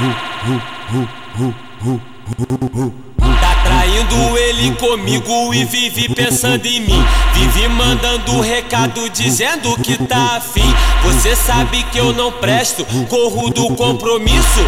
Tá traindo ele comigo e vive pensando em mim. Vive mandando recado dizendo que tá afim. Você sabe que eu não presto, corro do compromisso.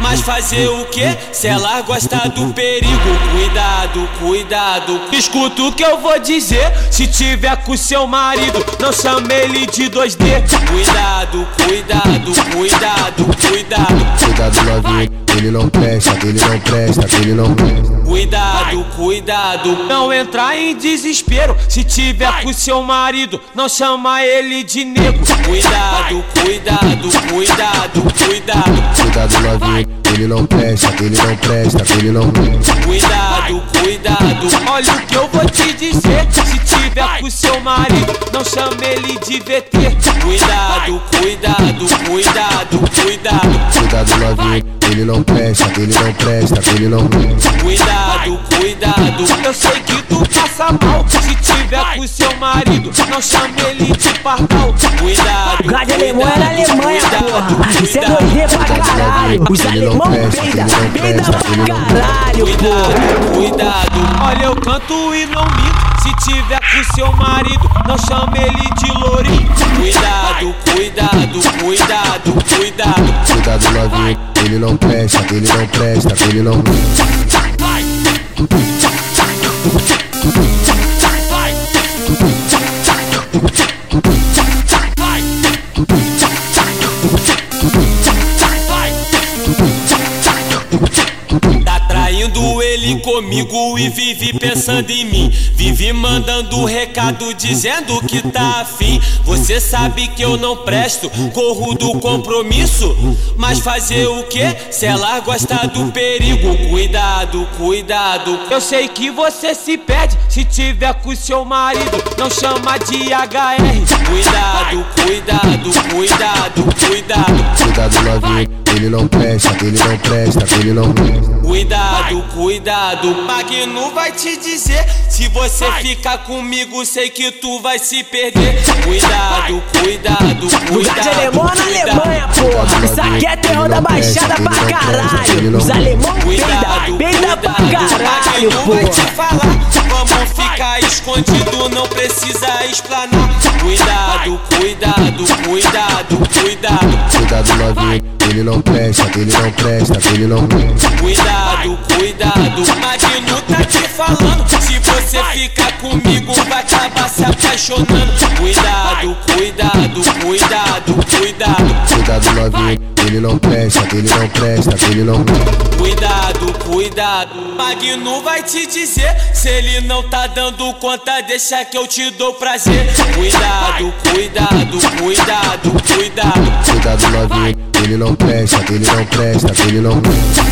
Mas fazer o que? Se ela gosta do perigo, cuidado, cuidado. Escuta o que eu vou dizer. Se tiver com seu marido, não chame ele de 2D. Cuidado, cuidado, cuidado, cuidado. Cuidado novinho, ele não presta, ele não presta, ele não presta. Cuidado, cuidado, não entrar em desespero. Se tiver com seu marido, não chama ele de nego. Cuidado, cuidado, cuidado, cuidado. Cuidado novinho, ele não presta, ele não presta, ele não presta. Cuidado, cuidado, olha o que eu vou te dizer. Se tiver com seu marido, não chame ele de VT. Cuidado, cuidado, cuidado, cuidado. Cuidado novinho, ele não presta, ele não presta, ele não presta. Cuidado, cuidado, eu sei que tu passa mal. Se tiver com seu marido, não chame ele de pardal. Cuidado, rádio alemão é na Alemanha, porra. Isso é doideira pra caralho. Os alemão peida, peida pra caralho, porra. Cuidado, cuidado, olha eu canto e não minto. Se tiver com seu marido, não chame ele de lourinho. Cuidado, cuidado, cuidado, cuidado. Cuidado novinho, ele não presta, ele não presta, ele não presta. Ele comigo e vive pensando em mim. Vive mandando recado dizendo que tá afim. Você sabe que eu não presto, corro do compromisso. Mas fazer o que? Se ela gosta do perigo, cuidado, cuidado. Eu sei que você se perde se tiver com seu marido. Não chama de HR. Cuidado, cuidado, cuidado, cuidado. Cuidado novinho, ele não presta, ele não presta, ele não presta. Cuidado, cuidado, Magno vai te dizer. Se você ficar comigo, sei que tu vai se perder. Cuidado, cuidado, O rádio alemão é cuidado, na Alemanha, cuidado. porra. Isso aqui é terror da baixada pra caralho. Os alemão peida, peida pra caralho, Magno vai te falar. Vamos ficar escondido, não precisa explanar. Cuidado, cuidado, cuidado, cuidado. Cuidado novinho, ele não presta, ele não presta, ele não presta. Cuidado, cuidado, Magno tá te falando. Se você ficar comigo, vai acabar se apaixonando. Cuidado, cuidado, cuidado, cuidado. Cuidado novinho, ele não presta, ele não presta, ele não presta. Cuidado, cuidado, Magno vai te dizer. Se ele não tá dando conta, deixa que eu te dou prazer. Cuidado, cuidado, cuidado, cuidado. Cuidado novinho, ele não presta, ele não presta, ele não presta.